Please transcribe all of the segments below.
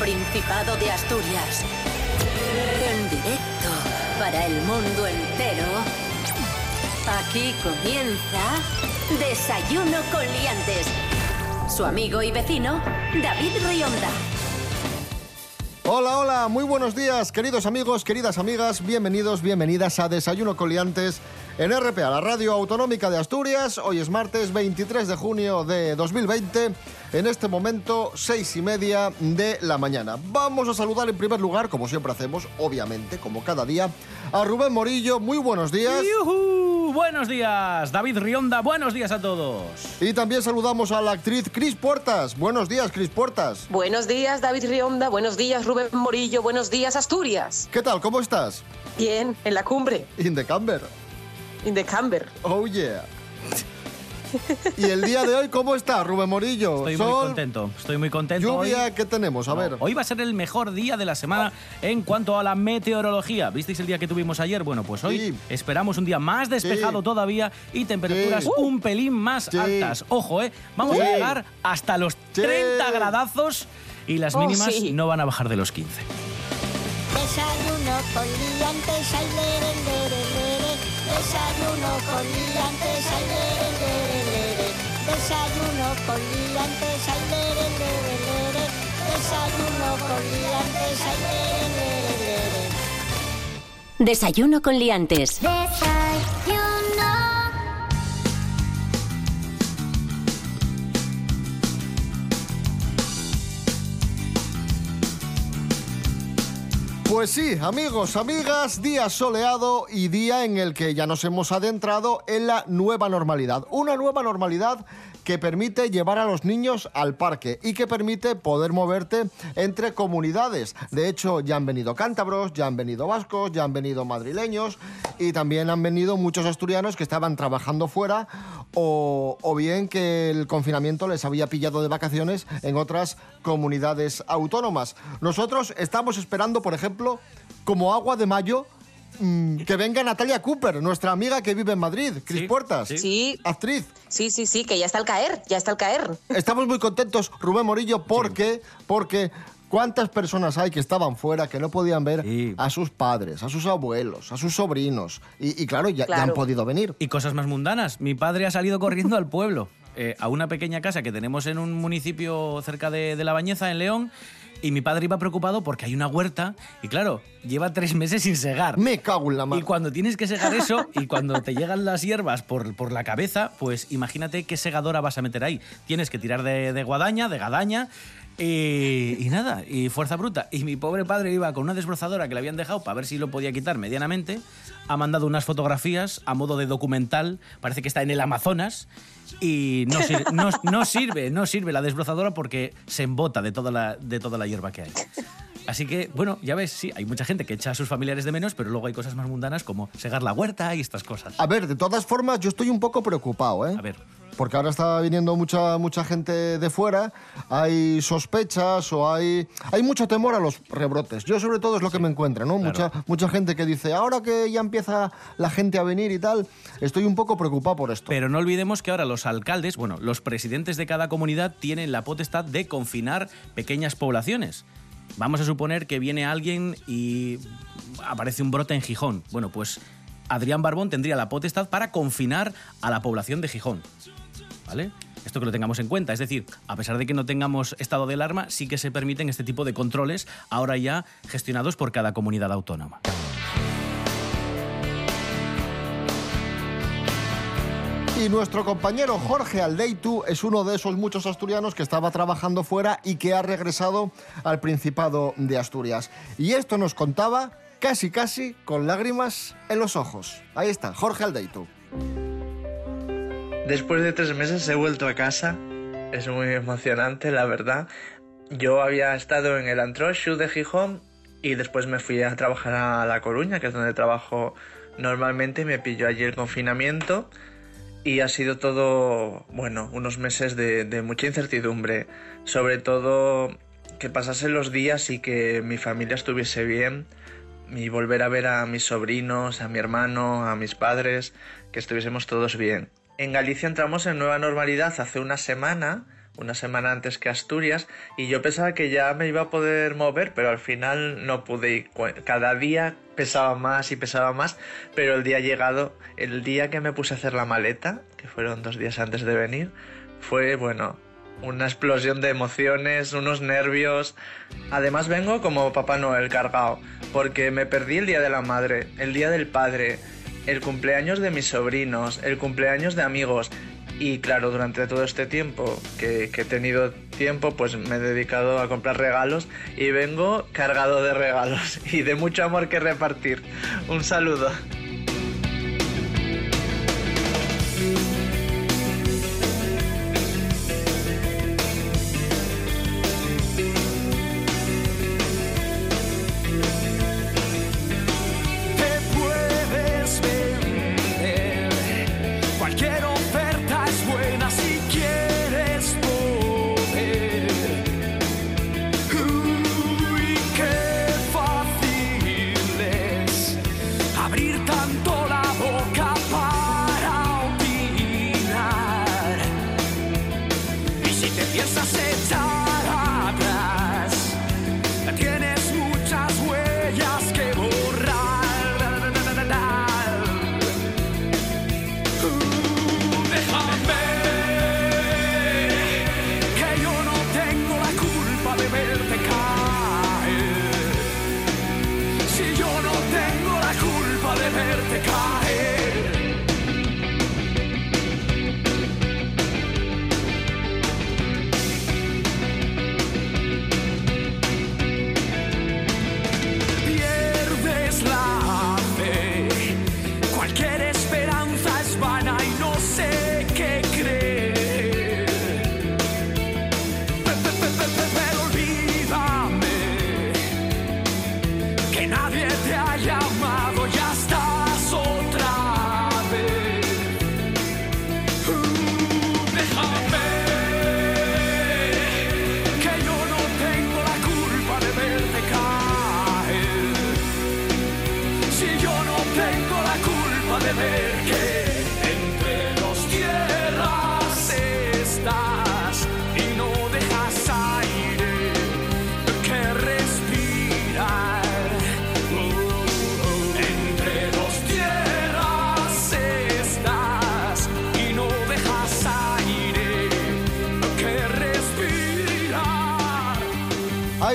Principado de Asturias. En directo para el mundo entero. Aquí comienza Desayuno con Liantes. Su amigo y vecino, David Rionda. Hola, hola, muy buenos días, queridos amigos, queridas amigas, bienvenidos, bienvenidas a Desayuno Coliantes en RPA, la radio autonómica de Asturias. Hoy es martes 23 de junio de 2020, en este momento seis y media de la mañana. Vamos a saludar en primer lugar, como siempre hacemos, obviamente, como cada día, a Rubén Morillo. Muy buenos días. ¡Yujú! Buenos días, David Rionda. Buenos días a todos. Y también saludamos a la actriz Cris Puertas. Buenos días, Cris Puertas. Buenos días, David Rionda. Buenos días, Rubén Morillo. Buenos días, Asturias. ¿Qué tal? ¿Cómo estás? Bien, en la cumbre, In the camber. In the camber. Oh yeah. ¿Y el día de hoy cómo está, Rubén Morillo? Estoy Sol, muy contento. Estoy muy contento. Lluvia, hoy. ¿qué tenemos? A ver. Hoy va a ser el mejor día de la semana en cuanto a la meteorología. ¿Visteis el día que tuvimos ayer? Bueno, pues hoy Sí. esperamos un día más despejado Sí. todavía y temperaturas Sí. un pelín más Sí. altas. Ojo, ¿eh? Vamos Sí. a llegar hasta los Sí. 30 gradazos y las Oh, mínimas sí. no van a bajar de los 15. Desayuno con liantes, ay, lere, lere, lere. Desayuno con liantes, ay, lere, lere, lere. Desayuno con liantes, ay, lere, lere, lere. Desayuno con liantes, ay, lere, lere, lere. Desayuno con Liantes. Desayuno. Pues sí, amigos, amigas, día soleado y día en el que ya nos hemos adentrado en la nueva normalidad. Una nueva normalidad que permite llevar a los niños al parque y que permite poder moverte entre comunidades. De hecho, ya han venido cántabros, ya han venido vascos, ya han venido madrileños y también han venido muchos asturianos que estaban trabajando fuera o, bien que el confinamiento les había pillado de vacaciones en otras comunidades autónomas. Nosotros estamos esperando, por ejemplo, como agua de mayo, mm, que venga Natalia Cooper, nuestra amiga que vive en Madrid, Cris Sí, Puertas, sí. Actriz. sí, sí, sí, que ya está al caer, ya está al caer. Estamos muy contentos, Rubén Morillo, porque, porque cuántas personas hay que estaban fuera que no podían ver Sí. a sus padres, a sus abuelos, a sus sobrinos. Y, y claro, ya, ya han podido venir. Y cosas más mundanas. Mi padre ha salido corriendo al pueblo, eh, a una pequeña casa que tenemos en un municipio cerca de, de La Bañeza, en León. Y mi padre iba preocupado porque hay una huerta y claro, lleva tres meses sin segar. Me cago en la Y mano. cuando tienes que segar eso y cuando te llegan las hierbas por, por la cabeza, pues imagínate qué segadora vas a meter ahí. Tienes que tirar de, de guadaña, de gadaña y, nada, y fuerza bruta. Y mi pobre padre iba con una desbrozadora que le habían dejado para ver si lo podía quitar medianamente. Ha mandado unas fotografías a modo de documental, parece que está en el Amazonas. Y no sirve, no sirve la desbrozadora porque se embota de toda la, de toda la hierba que hay. Así que, bueno, ya ves, sí, hay mucha gente que echa a sus familiares de menos, pero luego hay cosas más mundanas como segar la huerta y estas cosas. A ver, de todas formas, yo estoy un poco preocupado, ¿eh? A ver. Porque ahora está viniendo mucha, mucha gente de fuera, hay sospechas o hay, hay mucho temor a los rebrotes. Yo sobre todo es lo que me encuentro, ¿no? claro. Mucha, mucha gente que dice, ahora que ya empieza la gente a venir y tal, estoy un poco preocupado por esto. Pero no olvidemos que ahora los alcaldes, bueno, los presidentes de cada comunidad tienen la potestad de confinar pequeñas poblaciones. Vamos a suponer que viene alguien y aparece un brote en Gijón. Bueno, pues Adrián Barbón tendría la potestad para confinar a la población de Gijón. ¿Vale? Esto que lo tengamos en cuenta. Es decir, a pesar de que no tengamos estado de alarma, sí que se permiten este tipo de controles ahora ya gestionados por cada comunidad autónoma. Y nuestro compañero Jorge Aldeitu es uno de esos muchos asturianos que estaba trabajando fuera y que ha regresado al Principado de Asturias. Y esto nos contaba casi casi con lágrimas en los ojos. Ahí está, Jorge Aldeitu. Después de tres meses he vuelto a casa. Es muy emocionante, la verdad. Yo había estado en el Antroshu de Gijón y después me fui a trabajar a La Coruña, que es donde trabajo normalmente. Me pilló allí el confinamiento y ha sido todo, bueno, unos meses de, mucha incertidumbre. Sobre todo que pasasen los días y que mi familia estuviese bien y volver a ver a mis sobrinos, a mi hermano, a mis padres, que estuviésemos todos bien. En Galicia entramos en nueva normalidad hace una semana, una semana antes que Asturias y yo pensaba que ya me iba a poder mover, pero al final no pude. Cada día pesaba más y pesaba más, pero el día llegado, el día que me puse a hacer la maleta, que fueron dos días antes de venir, fue bueno, una explosión de emociones, unos nervios. Además vengo como Papá Noel cargado, porque me perdí el Día de la Madre, el Día del Padre, el cumpleaños de mis sobrinos, el cumpleaños de amigos. Y claro, durante todo este tiempo que, que, he tenido tiempo, pues me he dedicado a comprar regalos y vengo cargado de regalos y de mucho amor que repartir. Un saludo.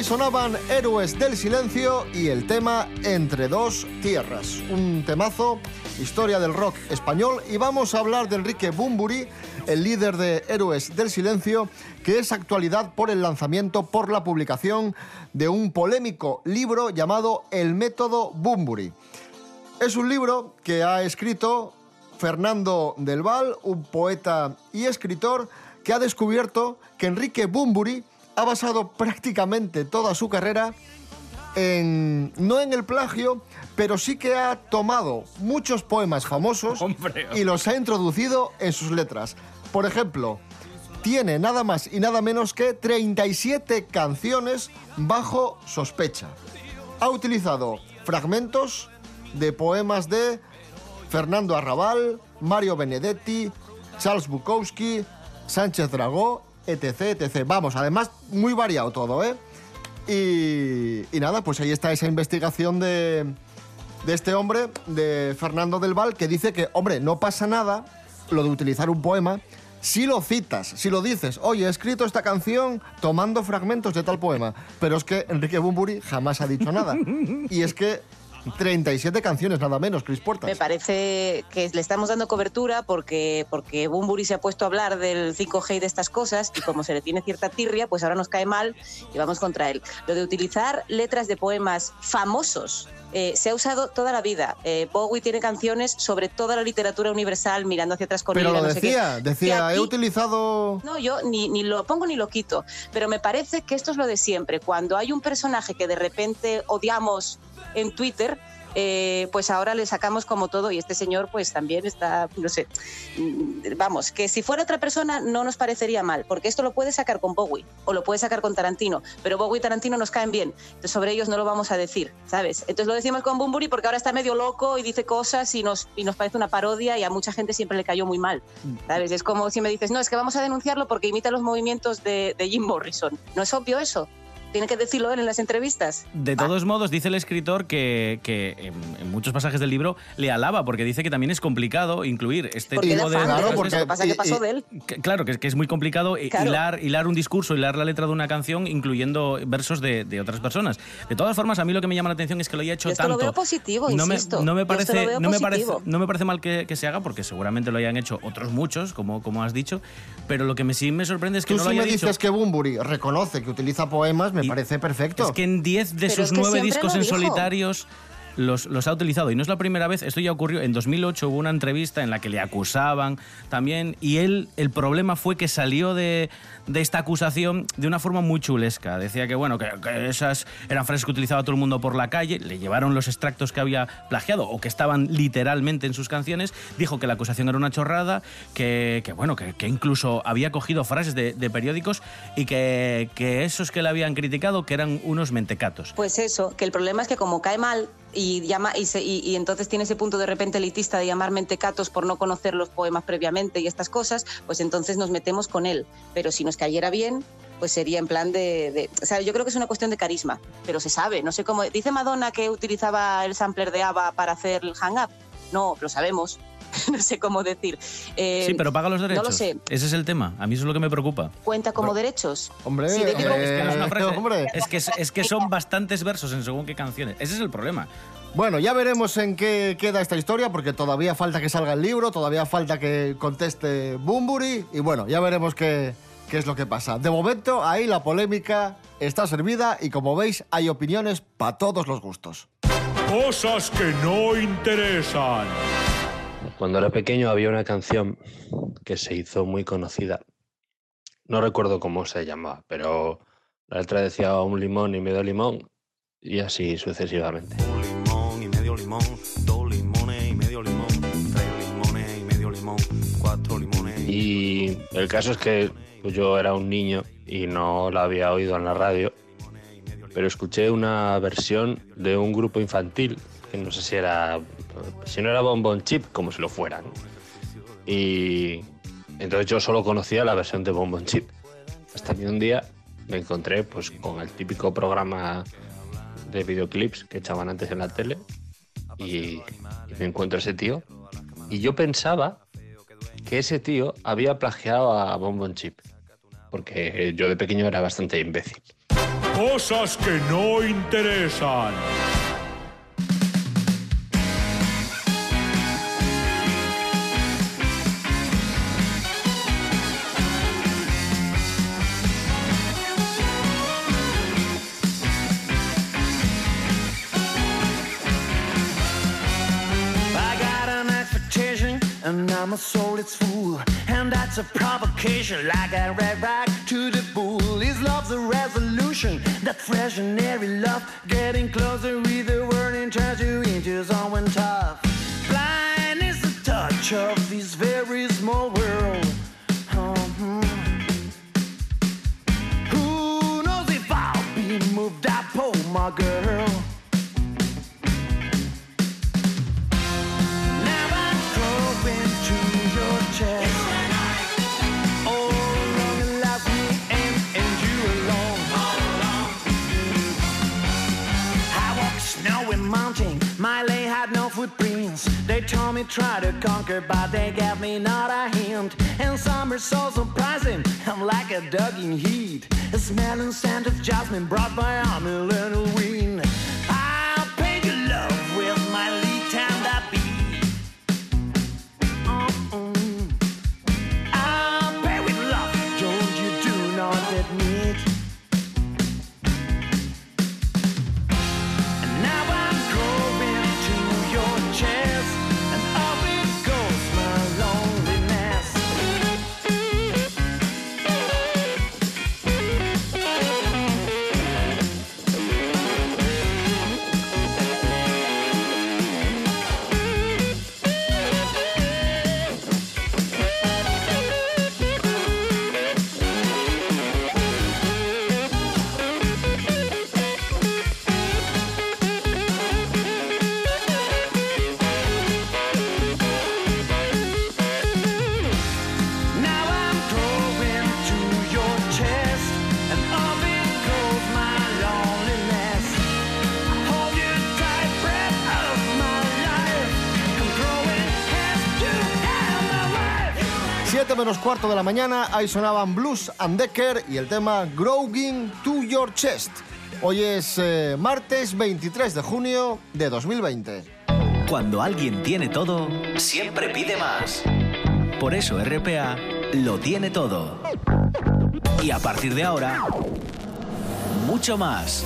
Sonaban Héroes del Silencio y el tema Entre dos tierras. Un temazo, historia del rock español. Y vamos a hablar de Enrique Bumburi, el líder de Héroes del Silencio, que es actualidad por el lanzamiento, por la publicación de un polémico libro llamado El método Bumburi. Es un libro que ha escrito Fernando del Val, un poeta y escritor que ha descubierto que Enrique Bumburi ha basado prácticamente toda su carrera en, no en el plagio, pero sí que ha tomado muchos poemas famosos y los ha introducido en sus letras. Por ejemplo, tiene nada más y nada menos que 37 canciones bajo sospecha. Ha utilizado fragmentos de poemas de Fernando Arrabal, Mario Benedetti, Charles Bukowski, Sánchez Dragó etc, etc. Vamos, además, muy variado todo, ¿eh? Y, nada, pues ahí está esa investigación de, de este hombre, de Fernando del Val, que dice que, hombre, no pasa nada lo de utilizar un poema si lo citas, si lo dices, oye, he escrito esta canción tomando fragmentos de tal poema, pero es que Enrique Bumburi jamás ha dicho nada. Y es que 37 canciones nada menos, Cris Puertas. Me parece que le estamos dando cobertura porque, porque Bumburi se ha puesto a hablar del 5G y de estas cosas y como se le tiene cierta tirria, pues ahora nos cae mal y vamos contra él. Lo de utilizar letras de poemas famosos eh, se ha usado toda la vida. Eh, Bowie tiene canciones sobre toda la literatura universal mirando hacia atrás con Pero lo decía, decía, he utilizado... No, yo ni, ni lo pongo ni lo quito, pero me parece que esto es lo de siempre. Cuando hay un personaje que de repente odiamos en Twitter, eh, pues ahora le sacamos como todo y este señor pues también está, no sé, mm, vamos, que si fuera otra persona no nos parecería mal, porque esto lo puede sacar con Bowie o lo puede sacar con Tarantino, pero Bowie y Tarantino nos caen bien, entonces sobre ellos no lo vamos a decir, ¿sabes? Entonces lo decimos con Bumburi porque ahora está medio loco y dice cosas y nos, y nos parece una parodia y a mucha gente siempre le cayó muy mal, ¿sabes? Es como si me dices, no, es que vamos a denunciarlo porque imita los movimientos de, de Jim Morrison. ¿No es obvio eso? Tiene que decirlo él en las entrevistas. De todos modos, dice el escritor que, que en, en muchos pasajes del libro le alaba, porque dice que también es complicado incluir este Porque tipo de... fan, claro, porque- lo que pasa es que pasó de él. Que- Claro, que, es- que es muy complicado Claro. hilar, hilar un discurso, hilar la letra de una canción, incluyendo versos de, de otras personas. De todas formas, a mí lo que me llama la atención es que lo haya hecho Yo esto tanto. lo veo positivo, no me, insisto. no me Yo esto parece, lo veo no me parece, no me parece mal que, que se haga, porque seguramente lo hayan hecho otros muchos, como, como has dicho. Pero lo que me, sí me sorprende es que Tú no lo si haya me dicho. dices que Bumburi reconoce que utiliza poemas, me Parece perfecto. Es que en 10 de Pero sus es que 9 siempre discos en dijo. solitarios los, los ha utilizado. Y no es la primera vez, esto ya ocurrió. En 2008 hubo una entrevista en la que le acusaban también. Y él, el problema fue que salió de, de esta acusación de una forma muy chulesca. Decía que, bueno, que, esas eran frases que utilizaba todo el mundo por la calle. Le llevaron los extractos que había plagiado o que estaban literalmente en sus canciones. Dijo que la acusación era una chorrada, que, que bueno, que, que incluso había cogido frases de, de periódicos y que, que esos que le habían criticado que eran unos mentecatos. Pues eso, que el problema es que como cae mal y llama y, se- y entonces tiene ese punto de repente elitista de llamar mentecatos por no conocer los poemas previamente y estas cosas, pues entonces nos metemos con él. Pero si nos cayera bien, pues sería en plan de, de- o sea, yo creo que es una cuestión de carisma, pero se sabe, no sé cómo. Dice Madonna que utilizaba el sampler de ABBA para hacer el hang up. No, lo sabemos. no sé cómo decir. Eh, Sí, pero paga los derechos. No lo sé. Ese es el tema. A mí eso es lo que me preocupa. ¿Cuenta como derechos? Hombre, Sí, hombre, digo- Es que no es una frase. hombre. Es que, es que son bastantes versos en según qué canciones. Ese es el problema. Bueno, ya veremos en qué queda esta historia, porque todavía falta que salga el libro, todavía falta que conteste Bumburi, y bueno, ya veremos qué, qué es lo que pasa. De momento, ahí la polémica está servida y como veis, hay opiniones para todos los gustos. Cosas que no interesan. Cuando era pequeño había una canción que se hizo muy conocida. No recuerdo cómo se llamaba, pero la letra decía un limón y medio limón y así sucesivamente. Un limón y medio limón, dos limones y medio limón, tres limones y medio limón, cuatro limones Y el caso es que pues, yo era un niño y no la había oído en la radio, pero escuché una versión de un grupo infantil, que no sé si era, si no era Bonbon Chip, como si lo fuera. ¿no? Y entonces yo solo conocía la versión de Bonbon Chip. Hasta que un día me encontré pues, con el típico programa de videoclips que echaban antes en la tele y, y me encuentro ese tío y yo pensaba que ese tío había plagiado a Bonbon Chip. Porque yo de pequeño era bastante imbécil. Cosas que no interesan. I'm a soul its fool. And that's a provocation, like a red right to the bull. His love's a resolution, that fresh and airy love. Getting closer with the word turns you into someone tough. Blind is the touch of this very small footprints. They told me try to conquer, but they gave me not a hint. And summer so surprising, I'm like a dog in heat. A smelling scent of jasmine brought by a little wind. Menos cuarto de la mañana, ahí sonaban Blues and Decker y el tema Growing to Your Chest. Hoy es eh, martes 23 de junio de 2020. Cuando alguien tiene todo, siempre pide más. Por eso RPA lo tiene todo. Y a partir de ahora, mucho más.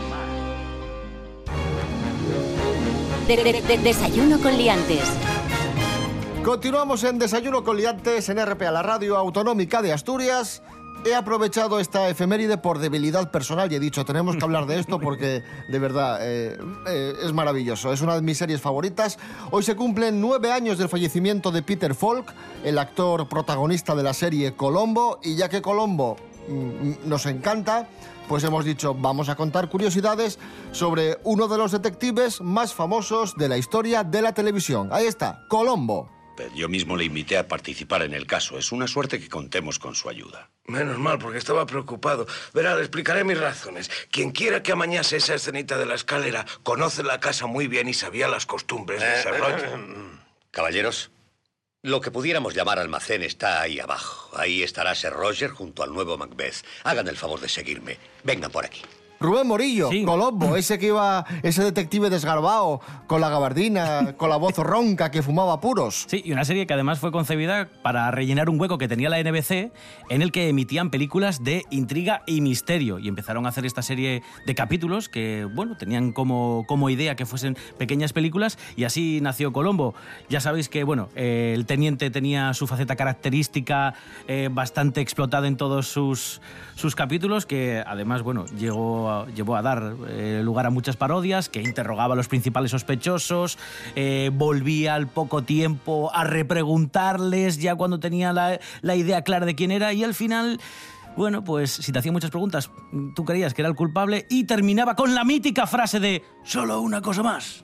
De- de- de- desayuno con liantes. Continuamos en Desayuno con Liantes en RPA, la radio autonómica de Asturias. He aprovechado esta efeméride por debilidad personal y he dicho, tenemos que hablar de esto porque de verdad eh, eh, es maravilloso. Es una de mis series favoritas. Hoy se cumplen nueve años del fallecimiento de Peter Falk, el actor protagonista de la serie Colombo. Y ya que Colombo mm, nos encanta, pues hemos dicho, vamos a contar curiosidades sobre uno de los detectives más famosos de la historia de la televisión. Ahí está, Colombo. Yo mismo le invité a participar en el caso. Es una suerte que contemos con su ayuda. Menos mal, porque estaba preocupado. Verá, le explicaré mis razones. Quien quiera que amañase esa escenita de la escalera conoce la casa muy bien y sabía las costumbres de Sir Roger. Caballeros, lo que pudiéramos llamar almacén está ahí abajo. Ahí estará Sir Roger junto al nuevo Macbeth. Hagan el favor de seguirme. Vengan por aquí. Rubén Morillo, Colombo, ese que iba, ese detective desgarbado, con la gabardina, con la voz ronca que fumaba puros. Sí, y una serie que además fue concebida para rellenar un hueco que tenía la NBC en el que emitían películas de intriga y misterio. Y empezaron a hacer esta serie de capítulos que, bueno, tenían como, como idea que fuesen pequeñas películas y así nació Colombo. Ya sabéis que, bueno, eh, el teniente tenía su faceta característica eh, bastante explotada en todos sus, sus capítulos, que además, bueno, llegó a- llevó a dar eh, lugar a muchas parodias, que interrogaba a los principales sospechosos, eh, volvía al poco tiempo a repreguntarles ya cuando tenía la, la idea clara de quién era y al final... Bueno, pues si te hacía muchas preguntas, tú creías que era el culpable y terminaba con la mítica frase de solo una cosa más.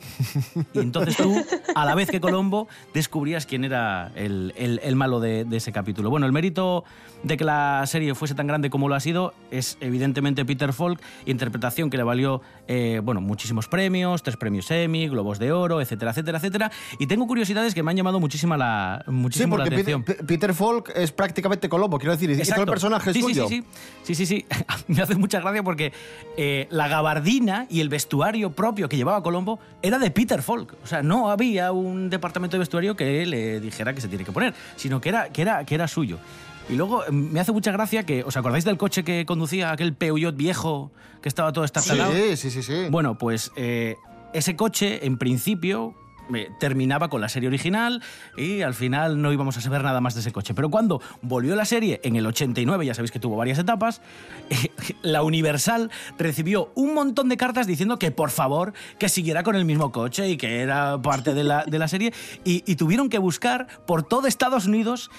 Y entonces tú, a la vez que Colombo, descubrías quién era el, el- el malo de, de ese capítulo. Bueno, el mérito de que la serie fuese tan grande como lo ha sido es evidentemente Peter Falk, interpretación que le valió eh, bueno, muchísimos premios, tres premios Emmy, Globos de Oro, etcétera, etcétera, etcétera. Y tengo curiosidades que me han llamado muchísima la, Sí, muchísimo la porque Peter, atención. P- Peter Falk es prácticamente Colombo, quiero decir, todo el Exacto. personaje sí, sí, Sí, sí, sí, sí, sí. Me hace mucha gracia porque eh, la gabardina y el vestuario propio que llevaba Colombo era de Peter Falk. O sea, no había un departamento de vestuario que le dijera que se tiene que poner, sino que era, que era, que era suyo. Y luego eh, me hace mucha gracia que, ¿os acordáis del coche que conducía aquel Peugeot viejo que estaba todo estartalado? Sí, sí, sí, sí. Bueno, pues eh, ese coche, en principio, terminaba con la serie original y al final no íbamos a saber nada más de ese coche. Pero cuando volvió la serie en el 89, ya sabéis que tuvo varias etapas, la Universal recibió un montón de cartas diciendo que por favor que siguiera con el mismo coche y que era parte de la, de la serie y, y tuvieron que buscar por todo Estados Unidos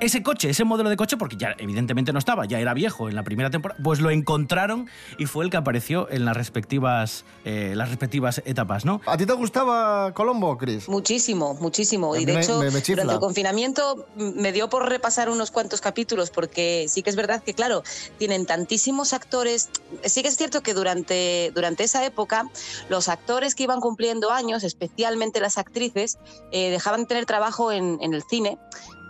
ese coche, ese modelo de coche, porque ya evidentemente no estaba, ya era viejo en la primera temporada, pues lo encontraron y fue el que apareció en las respectivas, eh, las respectivas etapas, ¿no? ¿A ti te gustaba Colombo, Chris? Muchísimo, muchísimo. A Y de me- hecho, me- me chifla. durante el confinamiento me dio por repasar unos cuantos capítulos, porque sí que es verdad que, claro, tienen tantísimos actores. Sí que es cierto que durante, durante esa época, los actores que iban cumpliendo años, especialmente las actrices, eh, dejaban de tener trabajo en, en el cine.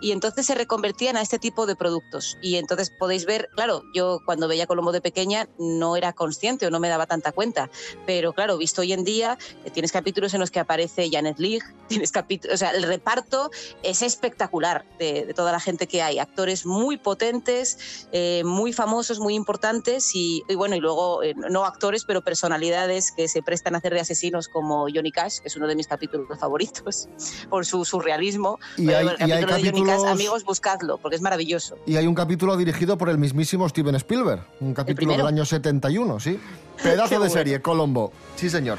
Y entonces se reconvertían a este tipo de productos. Y entonces podéis ver, claro, yo cuando veía Colombo de pequeña no era consciente o no me daba tanta cuenta. Pero claro, visto hoy en día, eh, tienes capítulos en los que aparece Janet Leigh, tienes capítulos, o sea, el reparto es espectacular de, de toda la gente que hay. Actores muy potentes, eh, muy famosos, muy importantes y, y bueno, y luego eh, no actores, pero personalidades que se prestan a hacer de asesinos como Johnny Cash, que es uno de mis capítulos favoritos por su surrealismo. Y hay- el y hay capítulo amigos, buscadlo, porque es maravilloso. Y hay un capítulo dirigido por el mismísimo Steven Spielberg, un capítulo del año 71, sí. Pedazo de bueno. serie, Colombo. Sí, señor.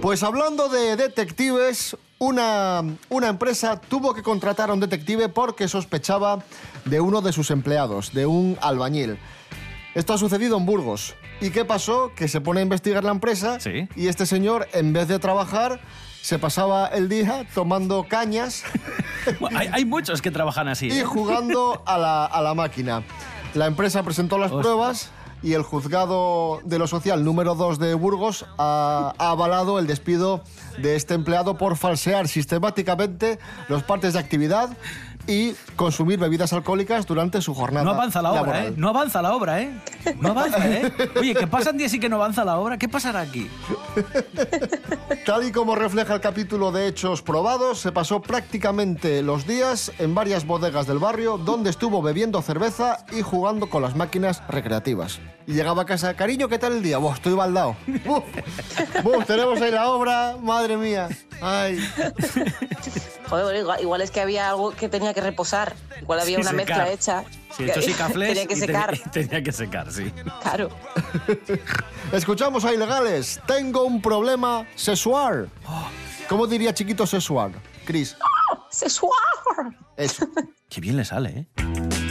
Pues hablando de detectives, una, una empresa tuvo que contratar a un detective porque sospechaba de uno de sus empleados, de un albañil. Esto ha sucedido en Burgos. ¿Y qué pasó? Que se pone a investigar la empresa y este señor, en vez de trabajar, se pasaba el día tomando cañas Bueno, hay, hay muchos que trabajan así. y ¿eh? jugando a la, a la máquina. La empresa presentó las pruebas y el juzgado de lo social número 2 de Burgos ha, ha avalado el despido de este empleado por falsear sistemáticamente los partes de actividad y consumir bebidas alcohólicas durante su jornada. No avanza la obra, laboral. ¿eh? No avanza la obra, ¿eh? No avanza, ¿eh? Oye, que pasan días y que no avanza la obra. ¿Qué pasará aquí? Tal y como refleja el capítulo de hechos probados, se pasó prácticamente los días en varias bodegas del barrio donde estuvo bebiendo cerveza y jugando con las máquinas recreativas. Y llegaba a casa, cariño, ¿qué tal el día? Buah, estoy baldado. Buf, buf, tenemos ahí la obra, madre mía. Ay. Joder, igual, igual es que había algo que tenía que reposar. Igual había Sí, una secar. mezcla hecha. Sí, que hechos y cafés. tenía que secar. Tenía, tenía que secar, sí. Claro. Escuchamos a ilegales. Tengo un problema sexual. ¿Cómo diría chiquito sexual? Cris. ¡Sexual! Eso. Qué bien le sale, ¿eh?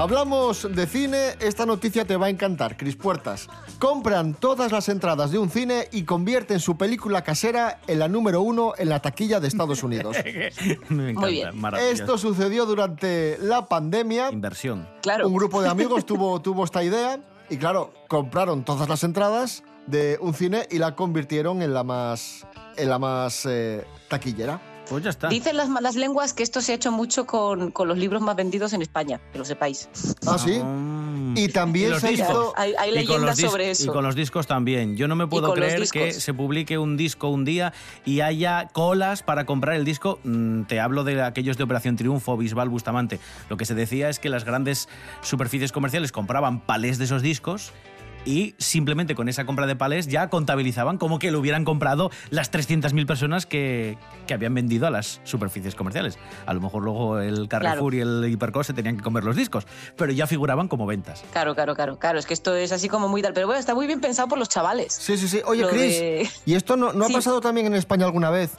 Hablamos de cine, esta noticia te va a encantar, Cris Puertas. Compran todas las entradas de un cine y convierten su película casera en la número uno en la taquilla de Estados Unidos. Me encanta, Muy bien. maravilloso. Esto sucedió durante la pandemia. Inversión. Claro. Un grupo de amigos tuvo, tuvo esta idea y claro, compraron todas las entradas de un cine y la convirtieron en la más, en la más eh, taquillera. Pues ya está. Dicen las malas lenguas que esto se ha hecho mucho con, con los libros más vendidos en España, que lo sepáis. ¿Ah, sí? Y también se discos. hizo... Hay, hay Y leyendas sobre Y eso. con los discos también. Yo no me puedo creer que se publique un disco un día y haya colas para comprar el disco. Mm, Te hablo de aquellos de Operación Triunfo, Bisbal, Bustamante. Lo que se decía es que las grandes superficies comerciales compraban palés de esos discos y simplemente con esa compra de palés ya contabilizaban como que lo hubieran comprado las 300.000 personas que, que habían vendido a las superficies comerciales. A lo mejor luego el Carrefour y el Hipercor se tenían que comer los discos, pero ya figuraban como ventas. Claro, claro, claro, claro. Es que esto es así como muy tal. Pero bueno, está muy bien pensado por los chavales. Sí, sí, sí. Oye, de- ¿y esto no, no Sí. ha pasado también en España alguna vez?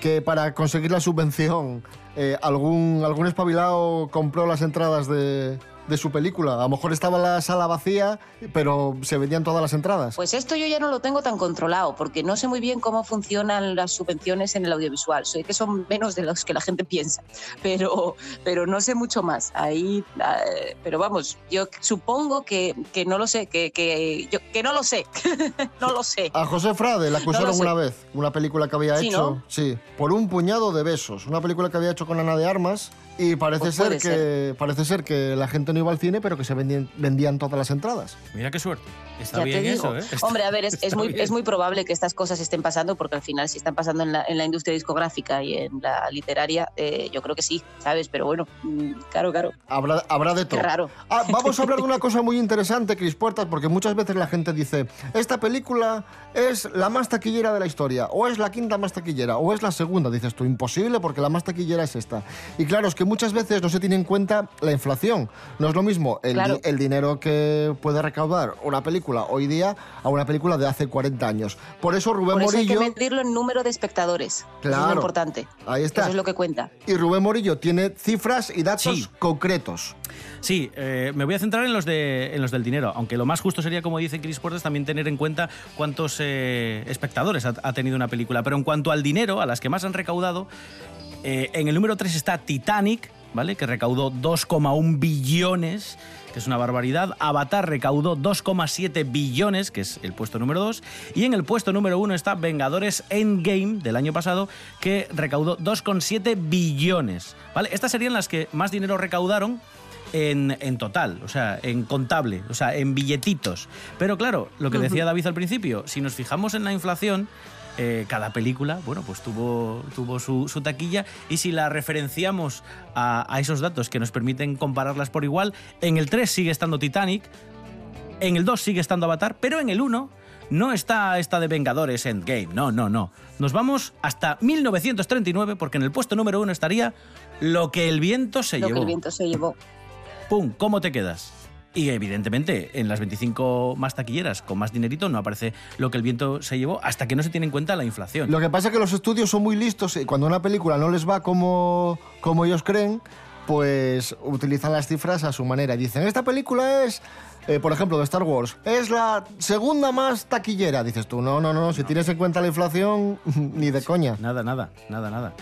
Que para conseguir la subvención eh, algún, algún espabilado compró las entradas de, de su película? A lo mejor estaba la sala vacía, pero se vendían todas las entradas. Pues esto yo ya no lo tengo tan controlado, porque no sé muy bien cómo funcionan las subvenciones en el audiovisual. Sé que son menos de los que la gente piensa, pero, pero no sé mucho más. Ahí, eh, pero vamos, yo supongo que, que no lo sé, que, que, yo- que no lo sé, no lo sé. A José Frade le acusaron No una vez, una película que había Sí, hecho, ¿no? sí, por un puñado de besos, una película que había hecho con Ana de Armas y parece Pues ser que parece ser que la gente no iba al cine, pero que se vendían, vendían todas las entradas. Mira qué suerte. Está Ya bien te digo. eso, ¿eh? Está- Hombre, a ver, es, muy, bien. es muy probable que estas cosas estén pasando, porque al final, si están pasando en la, en la industria discográfica y en la literaria, eh, yo creo que sí, ¿sabes? Pero bueno, mm, claro, claro. Habrá, habrá de Qué todo. raro. Ah, vamos a hablar de una cosa muy interesante, Cris Puertas, porque muchas veces la gente dice, esta película es la más taquillera de la historia, o es la quinta más taquillera, o es la segunda. Dices tú, imposible, porque la más taquillera es esta. Y claro, es que muchas veces no se tiene en cuenta la inflación. No es lo mismo el, Claro. di- el dinero que puede recaudar una película hoy día a una película de hace 40 años. Por eso Rubén Por eso hay Morillo... que medirlo en número de espectadores. Eso es Claro. lo importante. Ahí está. Eso es lo que cuenta. Y Rubén Morillo tiene cifras y datos Sí. concretos. Sí, eh, me voy a centrar en los, de, en los del dinero, aunque lo más justo sería, como dice Chris Puertas, también tener en cuenta cuántos eh, espectadores ha, ha tenido una película. Pero en cuanto al dinero, a las que más han recaudado, eh, en el número 3 está Titanic, ¿vale? que recaudó 2,1 billones, que es una barbaridad. Avatar recaudó 2,7 billones, que es el puesto número 2. Y en el puesto número 1 está Vengadores Endgame del año pasado, que recaudó 2,7 billones. ¿vale? Estas serían las que más dinero recaudaron en, en total, o sea, en contable, o sea, en billetitos. Pero claro, lo que decía. David al principio, si nos fijamos en la inflación, eh, cada película, bueno, pues tuvo, tuvo su, su taquilla y si la referenciamos a, a esos datos que nos permiten compararlas por igual, en el 3 sigue estando Titanic, en el 2 sigue estando Avatar, pero en el 1 no está esta de Vengadores Endgame, no, no, no. Nos vamos hasta 1939 porque en el puesto número 1 estaría Lo que el viento se lo llevó. que el viento se llevó. ¡Pum! ¿Cómo te quedas? Y evidentemente, en las 25 más taquilleras con más dinerito no aparece lo que el viento se llevó hasta que no se tiene en cuenta la inflación. Lo que pasa es que los estudios son muy listos y cuando una película no les va como, como ellos creen, pues utilizan las cifras a su manera. Dicen, esta película es, eh, por ejemplo, de Star Wars, es la segunda más taquillera. Dices tú, no, no, no, si tienes en cuenta la inflación, ni de coña. Nada, nada, nada, nada.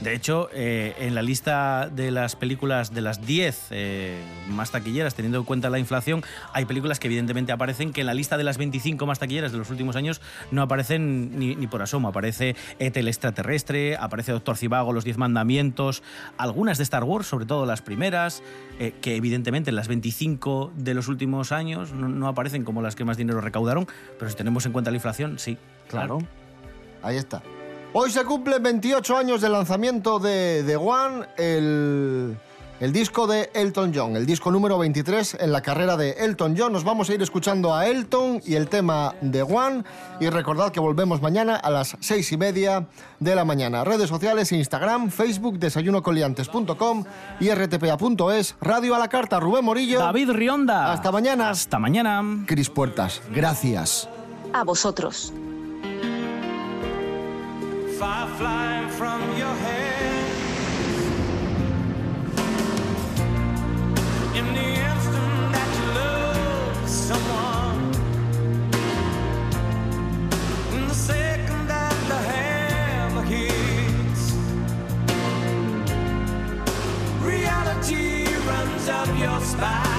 De hecho, eh, en la lista de las películas de las 10 eh, más taquilleras, teniendo en cuenta la inflación, hay películas que evidentemente aparecen que en la lista de las 25 más taquilleras de los últimos años no aparecen ni, por asomo. Aparece ET el extraterrestre, aparece Doctor Cibago, Los Diez Mandamientos, algunas de Star Wars, sobre todo las primeras, eh, que evidentemente en las 25 de los últimos años no aparecen como las que más dinero recaudaron, pero si tenemos en cuenta la inflación, sí, claro. Ahí está. Hoy se cumplen 28 años del lanzamiento de The One, el, el disco de Elton John, el disco número 23 en la carrera de Elton John. Nos vamos a ir escuchando a Elton y el tema The One. Y recordad que volvemos mañana a las seis y media de la mañana. Redes sociales, Instagram, Facebook, desayunocoliantes.com y rtpa.es, Radio a la Carta, Rubén Morillo. David Rionda. Hasta mañana. Hasta mañana. Cris Puertas, gracias. A vosotros. Fire flying from your head. In the instant that you love someone, in the second that the hammer hits, reality runs up your spine,